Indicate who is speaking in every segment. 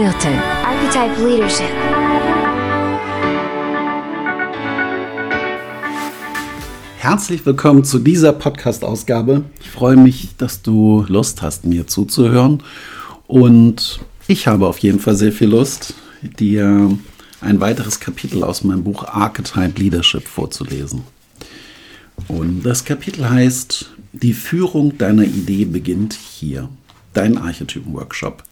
Speaker 1: Birte. Archetype Leadership.
Speaker 2: Herzlich willkommen zu dieser Podcast-Ausgabe. Ich freue mich, dass du Lust hast, mir zuzuhören. Und ich habe auf jeden Fall sehr viel Lust, dir ein weiteres Kapitel aus meinem Buch Archetype Leadership vorzulesen. Und das Kapitel heißt, die Führung deiner Idee beginnt hier. Dein Archetypen-Workshop.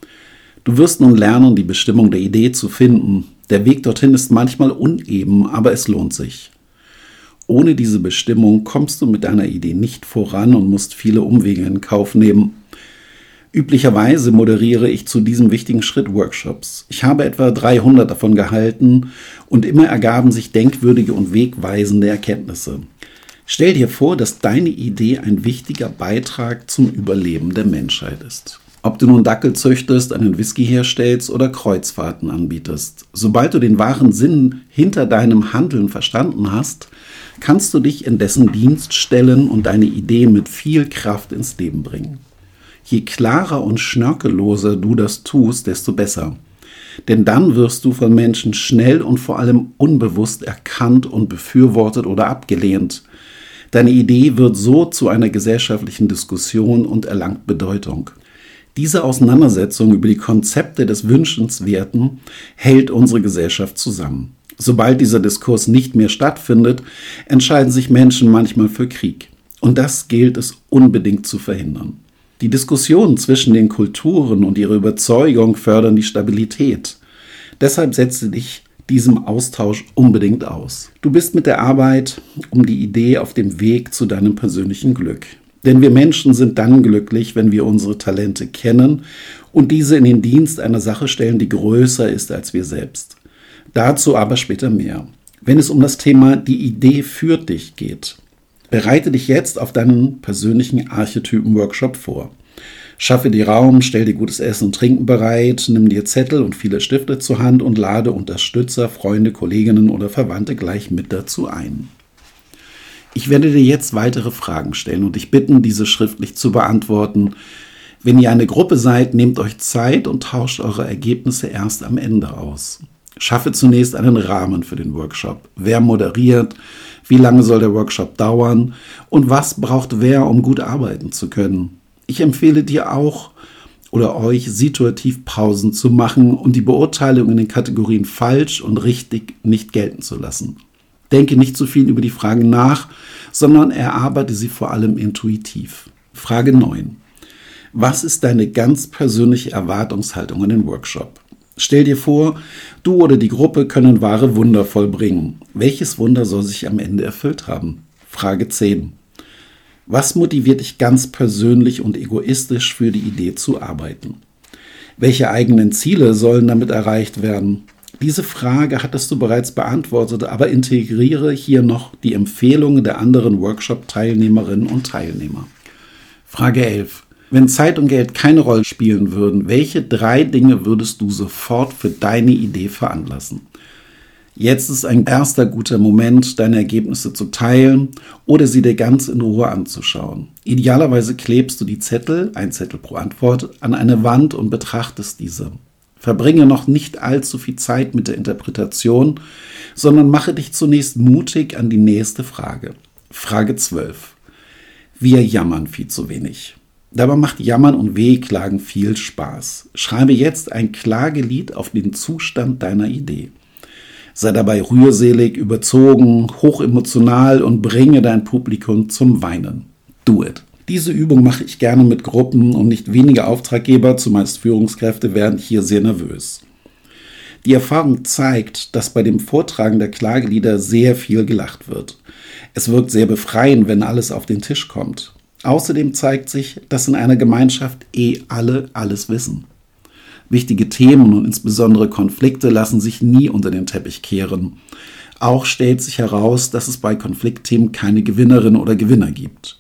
Speaker 2: Du wirst nun lernen, die Bestimmung der Idee zu finden. Der Weg dorthin ist manchmal uneben, aber es lohnt sich. Ohne diese Bestimmung kommst du mit deiner Idee nicht voran und musst viele Umwege in Kauf nehmen. Üblicherweise moderiere ich zu diesem wichtigen Schritt Workshops. Ich habe etwa 300 davon gehalten und immer ergaben sich denkwürdige und wegweisende Erkenntnisse. Stell dir vor, dass deine Idee ein wichtiger Beitrag zum Überleben der Menschheit ist. Ob du nun Dackel züchtest, einen Whisky herstellst oder Kreuzfahrten anbietest. Sobald du den wahren Sinn hinter deinem Handeln verstanden hast, kannst du dich in dessen Dienst stellen und deine Idee mit viel Kraft ins Leben bringen. Je klarer und schnörkelloser du das tust, desto besser. Denn dann wirst du von Menschen schnell und vor allem unbewusst erkannt und befürwortet oder abgelehnt. Deine Idee wird so zu einer gesellschaftlichen Diskussion und erlangt Bedeutung. Diese Auseinandersetzung über die Konzepte des Wünschenswerten hält unsere Gesellschaft zusammen. Sobald dieser Diskurs nicht mehr stattfindet, entscheiden sich Menschen manchmal für Krieg. Und das gilt es unbedingt zu verhindern. Die Diskussionen zwischen den Kulturen und ihre Überzeugung fördern die Stabilität. Deshalb setze dich diesem Austausch unbedingt aus. Du bist mit der Arbeit um die Idee auf dem Weg zu deinem persönlichen Glück. Denn wir Menschen sind dann glücklich, wenn wir unsere Talente kennen und diese in den Dienst einer Sache stellen, die größer ist als wir selbst. Dazu aber später mehr. Wenn es um das Thema die Idee führt dich geht, bereite dich jetzt auf deinen persönlichen Archetypen-Workshop vor. Schaffe dir Raum, stell dir gutes Essen und Trinken bereit, nimm dir Zettel und viele Stifte zur Hand und lade Unterstützer, Freunde, Kolleginnen oder Verwandte gleich mit dazu ein. Ich werde dir jetzt weitere Fragen stellen und dich bitten, diese schriftlich zu beantworten. Wenn ihr eine Gruppe seid, nehmt euch Zeit und tauscht eure Ergebnisse erst am Ende aus. Schaffe zunächst einen Rahmen für den Workshop. Wer moderiert? Wie lange soll der Workshop dauern? Und was braucht wer, um gut arbeiten zu können? Ich empfehle dir auch oder euch situativ Pausen zu machen und die Beurteilung in den Kategorien falsch und richtig nicht gelten zu lassen. Denke nicht zu viel über die Fragen nach, sondern erarbeite sie vor allem intuitiv. Frage 9. Was ist deine ganz persönliche Erwartungshaltung an den Workshop? Stell dir vor, du oder die Gruppe können wahre Wunder vollbringen. Welches Wunder soll sich am Ende erfüllt haben? Frage 10. Was motiviert dich ganz persönlich und egoistisch für die Idee zu arbeiten? Welche eigenen Ziele sollen damit erreicht werden? Diese Frage hattest du bereits beantwortet, aber integriere hier noch die Empfehlungen der anderen Workshop-Teilnehmerinnen und Teilnehmer. Frage 11. Wenn Zeit und Geld keine Rolle spielen würden, welche drei Dinge würdest du sofort für deine Idee veranlassen? Jetzt ist ein erster guter Moment, deine Ergebnisse zu teilen oder sie dir ganz in Ruhe anzuschauen. Idealerweise klebst du die Zettel, ein Zettel pro Antwort, an eine Wand und betrachtest diese. Verbringe noch nicht allzu viel Zeit mit der Interpretation, sondern mache dich zunächst mutig an die nächste Frage. Frage 12. Wir jammern viel zu wenig. Dabei macht Jammern und Wehklagen viel Spaß. Schreibe jetzt ein Klagelied auf den Zustand deiner Idee sei dabei rührselig, überzogen, hochemotional und bringe dein Publikum zum Weinen. Do it. Diese Übung mache ich gerne mit Gruppen und nicht wenige Auftraggeber, zumeist Führungskräfte, werden hier sehr nervös. Die Erfahrung zeigt, dass bei dem Vortragen der Klagelieder sehr viel gelacht wird. Es wirkt sehr befreiend, wenn alles auf den Tisch kommt. Außerdem zeigt sich, dass in einer Gemeinschaft eh alle alles wissen. Wichtige Themen und insbesondere Konflikte lassen sich nie unter den Teppich kehren. Auch stellt sich heraus, dass es bei Konfliktthemen keine Gewinnerin oder Gewinner gibt.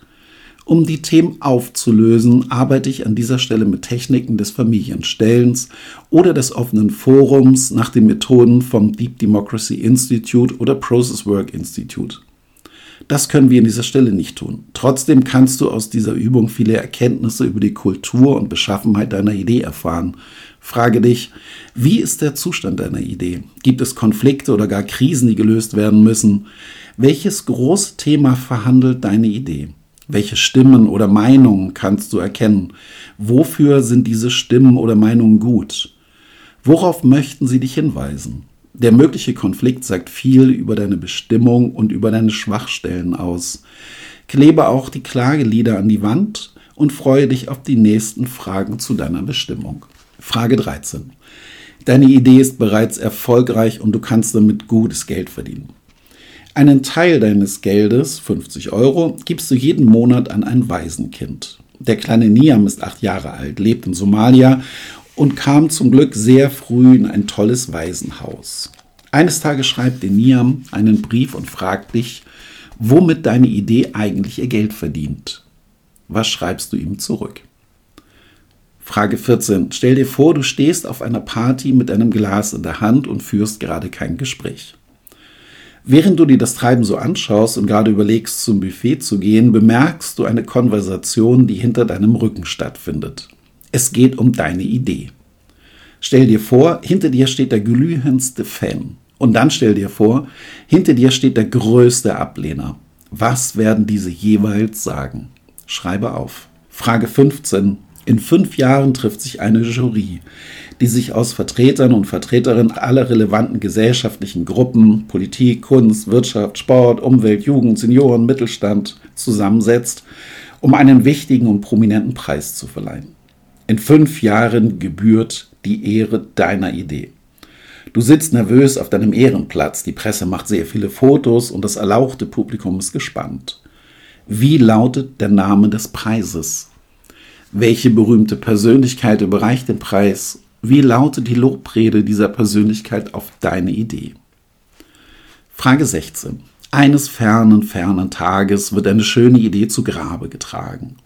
Speaker 2: Um die Themen aufzulösen, arbeite ich an dieser Stelle mit Techniken des Familienstellens oder des offenen Forums nach den Methoden vom Deep Democracy Institute oder Process Work Institute. Das können wir in dieser Stelle nicht tun. Trotzdem kannst du aus dieser Übung viele Erkenntnisse über die Kultur und Beschaffenheit deiner Idee erfahren. Frage dich, wie ist der Zustand deiner Idee? Gibt es Konflikte oder gar Krisen, die gelöst werden müssen? Welches große Thema verhandelt deine Idee? Welche Stimmen oder Meinungen kannst du erkennen? Wofür sind diese Stimmen oder Meinungen gut? Worauf möchten sie dich hinweisen? Der mögliche Konflikt sagt viel über deine Bestimmung und über deine Schwachstellen aus. Klebe auch die Klagelieder an die Wand und freue dich auf die nächsten Fragen zu deiner Bestimmung. Frage 13. Deine Idee ist bereits erfolgreich und du kannst damit gutes Geld verdienen. Einen Teil deines Geldes, 50 Euro, gibst du jeden Monat an ein Waisenkind. Der kleine Niam ist acht Jahre alt, lebt in Somalia und kam zum Glück sehr früh in ein tolles Waisenhaus. Eines Tages schreibt der Niam einen Brief und fragt dich, womit deine Idee eigentlich ihr Geld verdient. Was schreibst du ihm zurück? Frage 14. Stell dir vor, du stehst auf einer Party mit einem Glas in der Hand und führst gerade kein Gespräch. Während du dir das Treiben so anschaust und gerade überlegst, zum Buffet zu gehen, bemerkst du eine Konversation, die hinter deinem Rücken stattfindet. Es geht um deine Idee. Stell dir vor, hinter dir steht der glühendste Fan. Und dann stell dir vor, hinter dir steht der größte Ablehner. Was werden diese jeweils sagen? Schreibe auf. Frage 15. In fünf Jahren trifft sich eine Jury, die sich aus Vertretern und Vertreterinnen aller relevanten gesellschaftlichen Gruppen, Politik, Kunst, Wirtschaft, Sport, Umwelt, Jugend, Senioren, Mittelstand zusammensetzt, um einen wichtigen und prominenten Preis zu verleihen. In fünf Jahren gebührt die Ehre deiner Idee. Du sitzt nervös auf deinem Ehrenplatz, die Presse macht sehr viele Fotos und das erlauchte Publikum ist gespannt. Wie lautet der Name des Preises? Welche berühmte Persönlichkeit überreicht den Preis? Wie lautet die Lobrede dieser Persönlichkeit auf deine Idee? Frage 16. Eines fernen, fernen Tages wird eine schöne Idee zu Grabe getragen.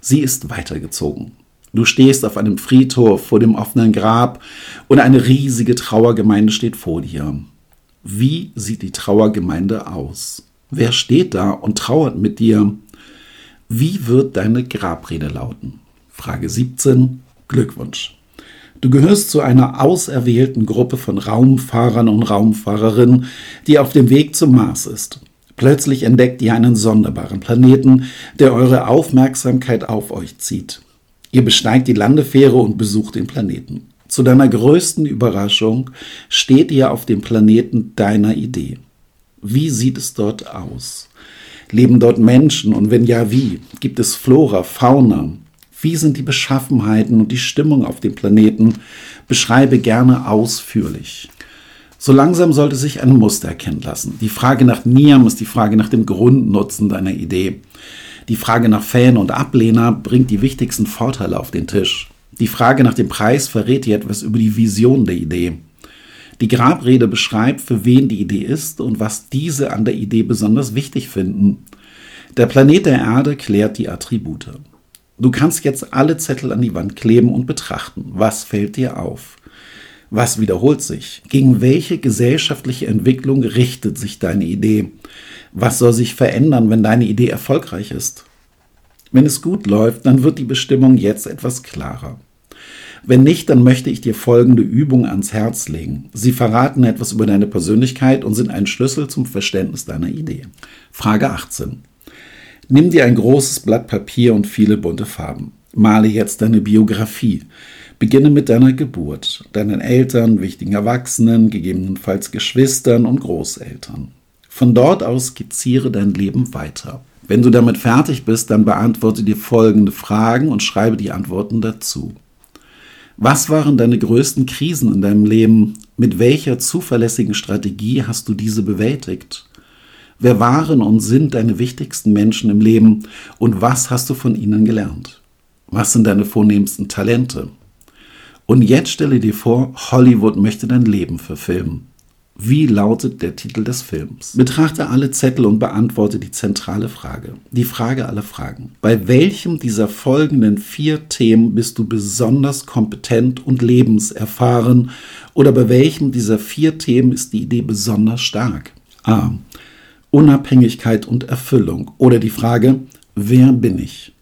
Speaker 2: Sie ist weitergezogen. Du stehst auf einem Friedhof vor dem offenen Grab und eine riesige Trauergemeinde steht vor dir. Wie sieht die Trauergemeinde aus? Wer steht da und trauert mit dir? Wie wird deine Grabrede lauten? Frage 17. Glückwunsch. Du gehörst zu einer auserwählten Gruppe von Raumfahrern und Raumfahrerinnen, die auf dem Weg zum Mars ist. Plötzlich entdeckt ihr einen sonderbaren Planeten, der eure Aufmerksamkeit auf euch zieht. Ihr besteigt die Landefähre und besucht den Planeten. Zu deiner größten Überraschung steht ihr auf dem Planeten deiner Idee. Wie sieht es dort aus? Leben dort Menschen und wenn ja, wie? Gibt es Flora, Fauna? Wie sind die Beschaffenheiten und die Stimmung auf dem Planeten? Beschreibe gerne ausführlich. So langsam sollte sich ein Muster erkennen lassen. Die Frage nach Niam ist die Frage nach dem Grundnutzen deiner Idee. Die Frage nach Fan und Ablehner bringt die wichtigsten Vorteile auf den Tisch. Die Frage nach dem Preis verrät dir etwas über die Vision der Idee. Die Grabrede beschreibt, für wen die Idee ist und was diese an der Idee besonders wichtig finden. Der Planet der Erde klärt die Attribute. Du kannst jetzt alle Zettel an die Wand kleben und betrachten. Was fällt dir auf? Was wiederholt sich? Gegen welche gesellschaftliche Entwicklung richtet sich deine Idee? Was soll sich verändern, wenn deine Idee erfolgreich ist? Wenn es gut läuft, dann wird die Bestimmung jetzt etwas klarer. Wenn nicht, dann möchte ich dir folgende Übung ans Herz legen. Sie verraten etwas über deine Persönlichkeit und sind ein Schlüssel zum Verständnis deiner Idee. Frage 18. Nimm dir ein großes Blatt Papier und viele bunte Farben. Male jetzt deine Biografie. Beginne mit deiner Geburt, deinen Eltern, wichtigen Erwachsenen, gegebenenfalls Geschwistern und Großeltern. Von dort aus skizziere dein Leben weiter. Wenn du damit fertig bist, dann beantworte dir folgende Fragen und schreibe die Antworten dazu. Was waren deine größten Krisen in deinem Leben? Mit welcher zuverlässigen Strategie hast du diese bewältigt? Wer waren und sind deine wichtigsten Menschen im Leben und was hast du von ihnen gelernt? Was sind deine vornehmsten Talente? Und jetzt stelle dir vor, Hollywood möchte dein Leben verfilmen. Wie lautet der Titel des Films? Betrachte alle Zettel und beantworte die zentrale Frage. Die Frage aller Fragen. Bei welchem dieser folgenden vier Themen bist du besonders kompetent und lebenserfahren? Oder bei welchem dieser vier Themen ist die Idee besonders stark? A. Unabhängigkeit und Erfüllung oder die Frage, wer bin ich?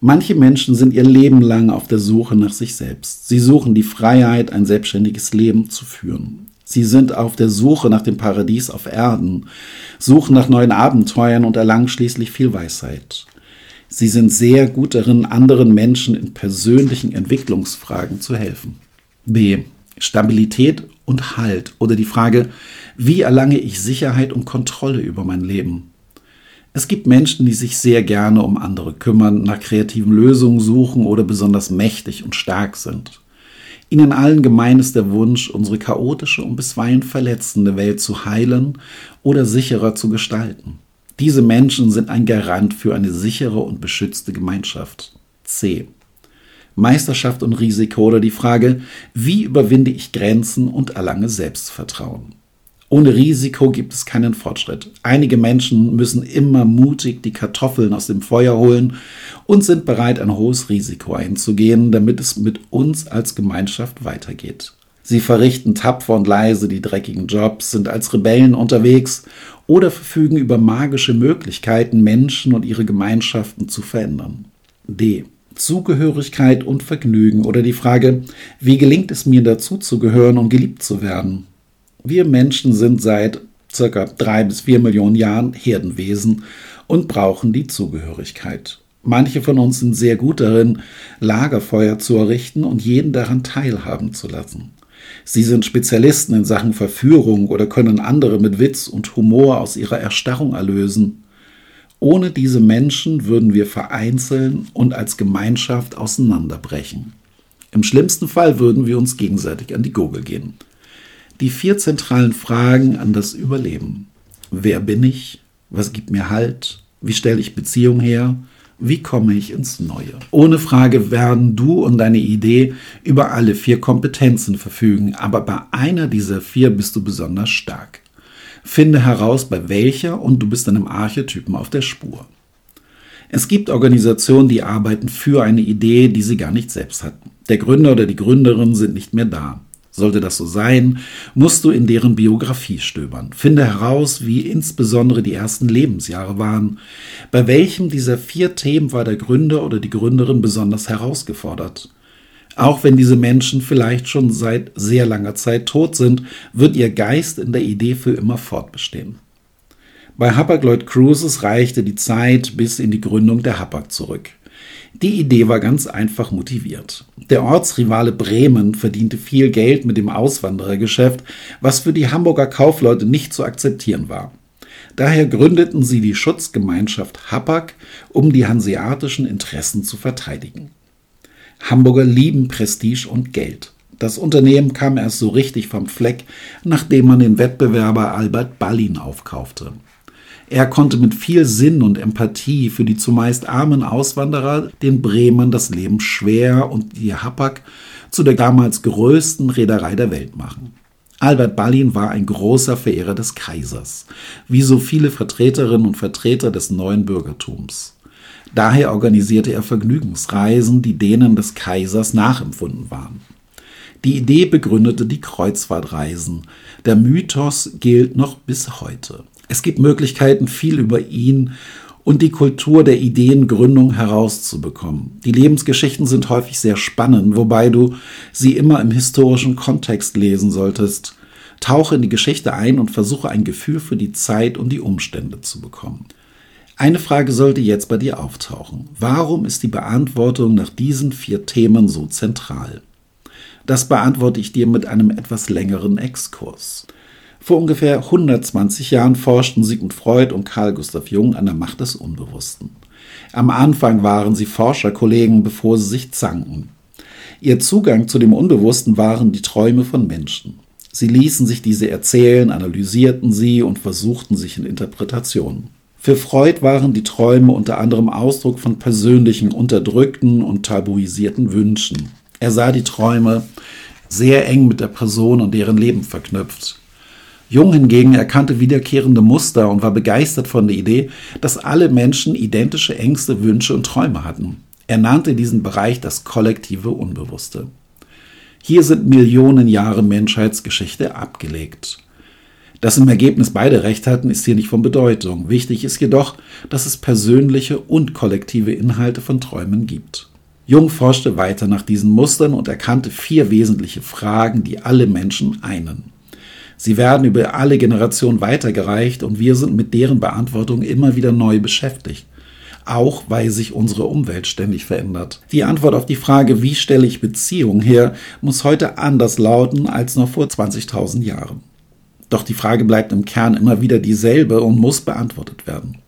Speaker 2: Manche Menschen sind ihr Leben lang auf der Suche nach sich selbst. Sie suchen die Freiheit, ein selbstständiges Leben zu führen. Sie sind auf der Suche nach dem Paradies auf Erden, suchen nach neuen Abenteuern und erlangen schließlich viel Weisheit. Sie sind sehr gut darin, anderen Menschen in persönlichen Entwicklungsfragen zu helfen. B. Stabilität und Halt oder die Frage, wie erlange ich Sicherheit und Kontrolle über mein Leben? Es gibt Menschen, die sich sehr gerne um andere kümmern, nach kreativen Lösungen suchen oder besonders mächtig und stark sind. Ihnen allen gemein ist der Wunsch, unsere chaotische und bisweilen verletzende Welt zu heilen oder sicherer zu gestalten. Diese Menschen sind ein Garant für eine sichere und beschützte Gemeinschaft. C. Meisterschaft und Risiko oder die Frage, wie überwinde ich Grenzen und erlange Selbstvertrauen. Ohne Risiko gibt es keinen Fortschritt. Einige Menschen müssen immer mutig die Kartoffeln aus dem Feuer holen und sind bereit, ein hohes Risiko einzugehen, damit es mit uns als Gemeinschaft weitergeht. Sie verrichten tapfer und leise die dreckigen Jobs, sind als Rebellen unterwegs oder verfügen über magische Möglichkeiten, Menschen und ihre Gemeinschaften zu verändern. D. Zugehörigkeit und Vergnügen oder die Frage, wie gelingt es mir dazuzugehören und geliebt zu werden? Wir Menschen sind seit circa drei bis vier Millionen Jahren Herdenwesen und brauchen die Zugehörigkeit. Manche von uns sind sehr gut darin, Lagerfeuer zu errichten und jeden daran teilhaben zu lassen. Sie sind Spezialisten in Sachen Verführung oder können andere mit Witz und Humor aus ihrer Erstarrung erlösen. Ohne diese Menschen würden wir vereinzeln und als Gemeinschaft auseinanderbrechen. Im schlimmsten Fall würden wir uns gegenseitig an die Gurgel gehen die vier zentralen Fragen an das Überleben. Wer bin ich? Was gibt mir Halt? Wie stelle ich Beziehung her? Wie komme ich ins Neue? Ohne Frage werden du und deine Idee über alle vier Kompetenzen verfügen, aber bei einer dieser vier bist du besonders stark. Finde heraus, bei welcher und du bist einem Archetypen auf der Spur. Es gibt Organisationen, die arbeiten für eine Idee, die sie gar nicht selbst hatten. Der Gründer oder die Gründerin sind nicht mehr da. Sollte das so sein, musst du in deren Biografie stöbern. Finde heraus, wie insbesondere die ersten Lebensjahre waren. Bei welchem dieser vier Themen war der Gründer oder die Gründerin besonders herausgefordert? Auch wenn diese Menschen vielleicht schon seit sehr langer Zeit tot sind, wird ihr Geist in der Idee für immer fortbestehen. Bei Hapag-Lloyd Cruises reichte die Zeit bis in die Gründung der Hapag zurück. Die Idee war ganz einfach motiviert. Der Ortsrivale Bremen verdiente viel Geld mit dem Auswanderergeschäft, was für die Hamburger Kaufleute nicht zu akzeptieren war. Daher gründeten sie die Schutzgemeinschaft Hapag, um die hanseatischen Interessen zu verteidigen. Hamburger lieben Prestige und Geld. Das Unternehmen kam erst so richtig vom Fleck, nachdem man den Wettbewerber Albert Ballin aufkaufte. Er konnte mit viel Sinn und Empathie für die zumeist armen Auswanderer den Bremern das Leben schwer und die Hapag zu der damals größten Reederei der Welt machen. Albert Ballin war ein großer Verehrer des Kaisers, wie so viele Vertreterinnen und Vertreter des neuen Bürgertums. Daher organisierte er Vergnügungsreisen, die denen des Kaisers nachempfunden waren. Die Idee begründete die Kreuzfahrtreisen. Der Mythos gilt noch bis heute. Es gibt Möglichkeiten, viel über ihn und die Kultur der Ideengründung herauszubekommen. Die Lebensgeschichten sind häufig sehr spannend, wobei du sie immer im historischen Kontext lesen solltest. Tauche in die Geschichte ein und versuche ein Gefühl für die Zeit und die Umstände zu bekommen. Eine Frage sollte jetzt bei dir auftauchen. Warum ist die Beantwortung nach diesen vier Themen so zentral? Das beantworte ich dir mit einem etwas längeren Exkurs. Vor ungefähr 120 Jahren forschten Sigmund Freud und Carl Gustav Jung an der Macht des Unbewussten. Am Anfang waren sie Forscherkollegen, bevor sie sich zanken. Ihr Zugang zu dem Unbewussten waren die Träume von Menschen. Sie ließen sich diese erzählen, analysierten sie und versuchten sich in Interpretationen. Für Freud waren die Träume unter anderem Ausdruck von persönlichen, unterdrückten und tabuisierten Wünschen. Er sah die Träume sehr eng mit der Person und deren Leben verknüpft. Jung hingegen erkannte wiederkehrende Muster und war begeistert von der Idee, dass alle Menschen identische Ängste, Wünsche und Träume hatten. Er nannte diesen Bereich das kollektive Unbewusste. Hier sind Millionen Jahre Menschheitsgeschichte abgelegt. Dass im Ergebnis beide recht hatten, ist hier nicht von Bedeutung. Wichtig ist jedoch, dass es persönliche und kollektive Inhalte von Träumen gibt. Jung forschte weiter nach diesen Mustern und erkannte vier wesentliche Fragen, die alle Menschen einen. Sie werden über alle Generationen weitergereicht und wir sind mit deren Beantwortung immer wieder neu beschäftigt. Auch weil sich unsere Umwelt ständig verändert. Die Antwort auf die Frage, wie stelle ich Beziehungen her, muss heute anders lauten als noch vor 20.000 Jahren. Doch die Frage bleibt im Kern immer wieder dieselbe und muss beantwortet werden.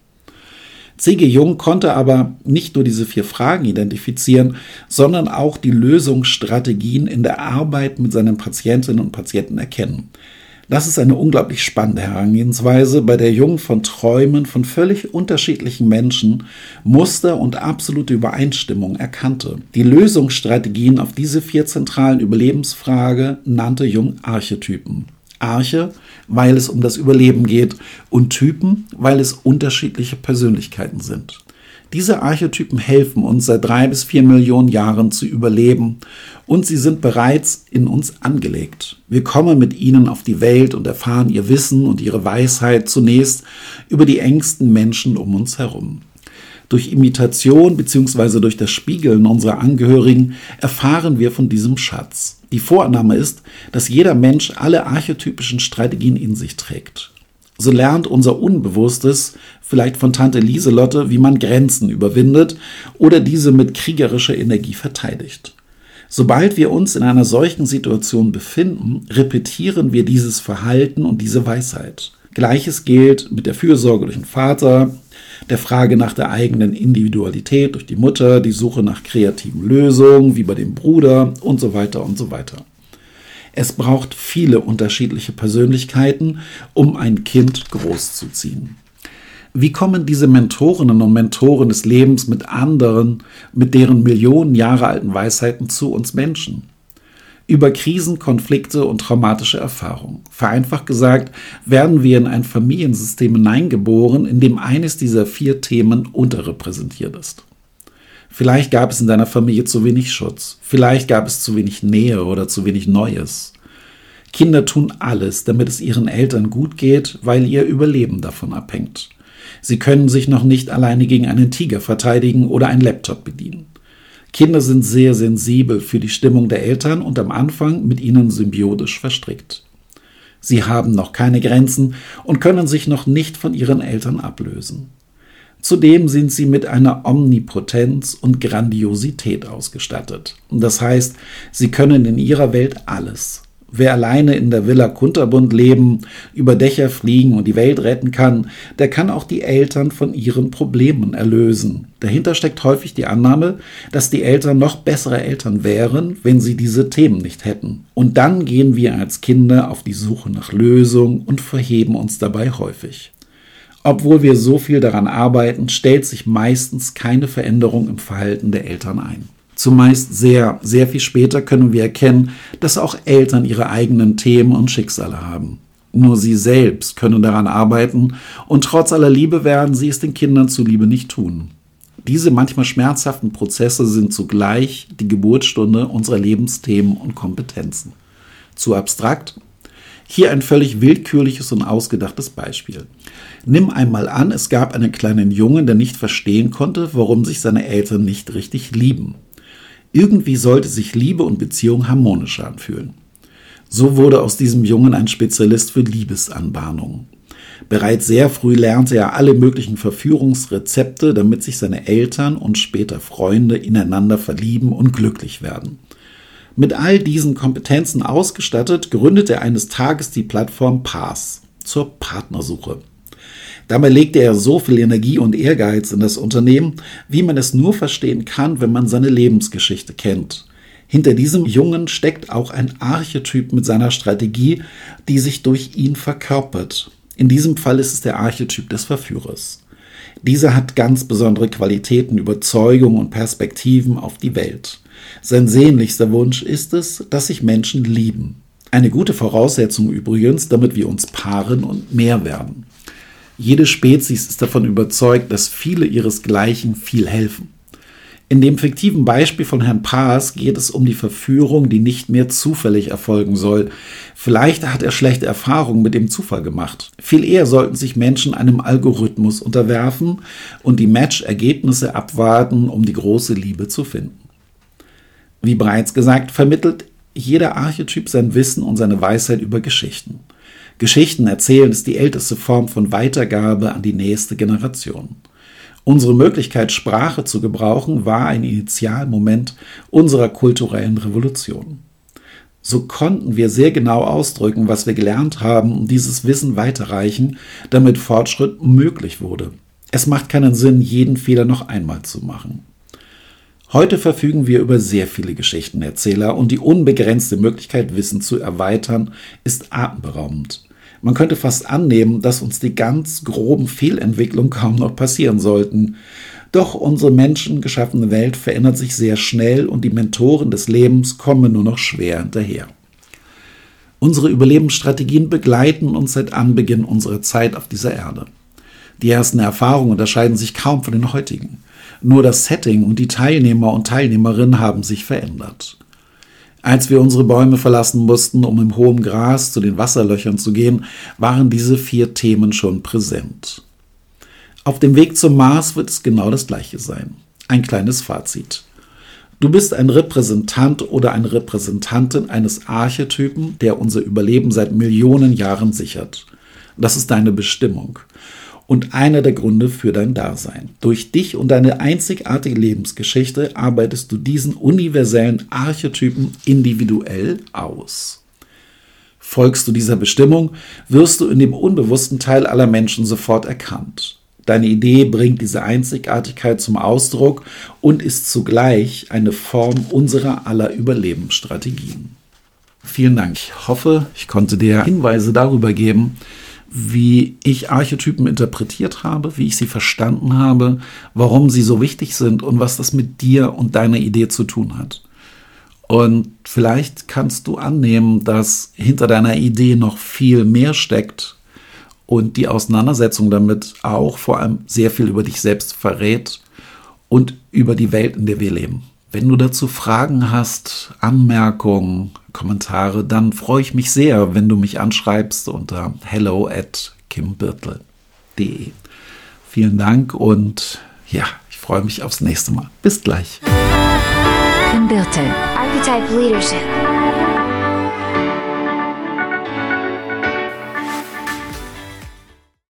Speaker 2: C.G. Jung konnte aber nicht nur diese vier Fragen identifizieren, sondern auch die Lösungsstrategien in der Arbeit mit seinen Patientinnen und Patienten erkennen. Das ist eine unglaublich spannende Herangehensweise, bei der Jung von Träumen von völlig unterschiedlichen Menschen Muster und absolute Übereinstimmung erkannte. Die Lösungsstrategien auf diese vier zentralen Überlebensfrage nannte Jung Archetypen. Arche, weil es um das Überleben geht, und Typen, weil es unterschiedliche Persönlichkeiten sind. Diese Archetypen helfen uns seit drei bis vier Millionen Jahren zu überleben und sie sind bereits in uns angelegt. Wir kommen mit ihnen auf die Welt und erfahren ihr Wissen und ihre Weisheit zunächst über die engsten Menschen um uns herum. Durch Imitation bzw. durch das Spiegeln unserer Angehörigen erfahren wir von diesem Schatz. Die Vorannahme ist, dass jeder Mensch alle archetypischen Strategien in sich trägt. So lernt unser Unbewusstes vielleicht von Tante Lieselotte, wie man Grenzen überwindet oder diese mit kriegerischer Energie verteidigt. Sobald wir uns in einer solchen Situation befinden, repetieren wir dieses Verhalten und diese Weisheit. Gleiches gilt mit der Fürsorge durch den Vater, der Frage nach der eigenen Individualität durch die Mutter, die Suche nach kreativen Lösungen, wie bei dem Bruder und so weiter und so weiter. Es braucht viele unterschiedliche Persönlichkeiten, um ein Kind großzuziehen. Wie kommen diese Mentorinnen und Mentoren des Lebens mit anderen, mit deren Millionen Jahre alten Weisheiten zu uns Menschen? über Krisen, Konflikte und traumatische Erfahrungen. Vereinfacht gesagt, werden wir in ein Familiensystem hineingeboren, in dem eines dieser vier Themen unterrepräsentiert ist. Vielleicht gab es in deiner Familie zu wenig Schutz, vielleicht gab es zu wenig Nähe oder zu wenig Neues. Kinder tun alles, damit es ihren Eltern gut geht, weil ihr Überleben davon abhängt. Sie können sich noch nicht alleine gegen einen Tiger verteidigen oder einen Laptop bedienen. Kinder sind sehr sensibel für die Stimmung der Eltern und am Anfang mit ihnen symbiotisch verstrickt. Sie haben noch keine Grenzen und können sich noch nicht von ihren Eltern ablösen. Zudem sind sie mit einer Omnipotenz und Grandiosität ausgestattet. Das heißt, sie können in ihrer Welt alles. Wer alleine in der Villa Kunterbund leben, über Dächer fliegen und die Welt retten kann, der kann auch die Eltern von ihren Problemen erlösen. Dahinter steckt häufig die Annahme, dass die Eltern noch bessere Eltern wären, wenn sie diese Themen nicht hätten. Und dann gehen wir als Kinder auf die Suche nach Lösung und verheben uns dabei häufig. Obwohl wir so viel daran arbeiten, stellt sich meistens keine Veränderung im Verhalten der Eltern ein. Zumeist sehr, sehr viel später können wir erkennen, dass auch Eltern ihre eigenen Themen und Schicksale haben. Nur sie selbst können daran arbeiten und trotz aller Liebe werden sie es den Kindern zuliebe nicht tun. Diese manchmal schmerzhaften Prozesse sind zugleich die Geburtsstunde unserer Lebensthemen und Kompetenzen. Zu abstrakt? Hier ein völlig willkürliches und ausgedachtes Beispiel. Nimm einmal an, es gab einen kleinen Jungen, der nicht verstehen konnte, warum sich seine Eltern nicht richtig lieben. Irgendwie sollte sich Liebe und Beziehung harmonischer anfühlen. So wurde aus diesem Jungen ein Spezialist für Liebesanbahnung. Bereits sehr früh lernte er alle möglichen Verführungsrezepte, damit sich seine Eltern und später Freunde ineinander verlieben und glücklich werden. Mit all diesen Kompetenzen ausgestattet, gründete er eines Tages die Plattform Pass zur Partnersuche. Dabei legte er so viel Energie und Ehrgeiz in das Unternehmen, wie man es nur verstehen kann, wenn man seine Lebensgeschichte kennt. Hinter diesem Jungen steckt auch ein Archetyp mit seiner Strategie, die sich durch ihn verkörpert. In diesem Fall ist es der Archetyp des Verführers. Dieser hat ganz besondere Qualitäten, Überzeugung und Perspektiven auf die Welt. Sein sehnlichster Wunsch ist es, dass sich Menschen lieben. Eine gute Voraussetzung übrigens, damit wir uns paaren und mehr werden. Jede Spezies ist davon überzeugt, dass viele ihresgleichen viel helfen. In dem fiktiven Beispiel von Herrn Paas geht es um die Verführung, die nicht mehr zufällig erfolgen soll. Vielleicht hat er schlechte Erfahrungen mit dem Zufall gemacht. Viel eher sollten sich Menschen einem Algorithmus unterwerfen und die Match-Ergebnisse abwarten, um die große Liebe zu finden. Wie bereits gesagt, vermittelt jeder Archetyp sein Wissen und seine Weisheit über Geschichten. Geschichten erzählen ist die älteste Form von Weitergabe an die nächste Generation. Unsere Möglichkeit, Sprache zu gebrauchen, war ein Initialmoment unserer kulturellen Revolution. So konnten wir sehr genau ausdrücken, was wir gelernt haben und dieses Wissen weiterreichen, damit Fortschritt möglich wurde. Es macht keinen Sinn, jeden Fehler noch einmal zu machen. Heute verfügen wir über sehr viele Geschichtenerzähler und die unbegrenzte Möglichkeit, Wissen zu erweitern, ist atemberaubend. Man könnte fast annehmen, dass uns die ganz groben Fehlentwicklungen kaum noch passieren sollten. Doch unsere menschengeschaffene Welt verändert sich sehr schnell und die Mentoren des Lebens kommen nur noch schwer hinterher. Unsere Überlebensstrategien begleiten uns seit Anbeginn unserer Zeit auf dieser Erde. Die ersten Erfahrungen unterscheiden sich kaum von den heutigen. Nur das Setting und die Teilnehmer und Teilnehmerinnen haben sich verändert. Als wir unsere Bäume verlassen mussten, um im hohen Gras zu den Wasserlöchern zu gehen, waren diese vier Themen schon präsent. Auf dem Weg zum Mars wird es genau das gleiche sein. Ein kleines Fazit. Du bist ein Repräsentant oder eine Repräsentantin eines Archetypen, der unser Überleben seit Millionen Jahren sichert. Das ist deine Bestimmung und einer der Gründe für dein Dasein. Durch dich und deine einzigartige Lebensgeschichte arbeitest du diesen universellen Archetypen individuell aus. Folgst du dieser Bestimmung, wirst du in dem unbewussten Teil aller Menschen sofort erkannt. Deine Idee bringt diese Einzigartigkeit zum Ausdruck und ist zugleich eine Form unserer aller Überlebensstrategien. Vielen Dank. Ich hoffe, ich konnte dir Hinweise darüber geben, wie ich Archetypen interpretiert habe, wie ich sie verstanden habe, warum sie so wichtig sind und was das mit dir und deiner Idee zu tun hat. Und vielleicht kannst du annehmen, dass hinter deiner Idee noch viel mehr steckt und die Auseinandersetzung damit auch vor allem sehr viel über dich selbst verrät und über die Welt, in der wir leben. Wenn du dazu Fragen hast, Anmerkungen, Kommentare, dann freue ich mich sehr, wenn du mich anschreibst unter hello at kimbirtel.de. Vielen Dank und ja, ich freue mich aufs nächste Mal. Bis gleich.
Speaker 1: Kim Birtel, Archetype Leadership.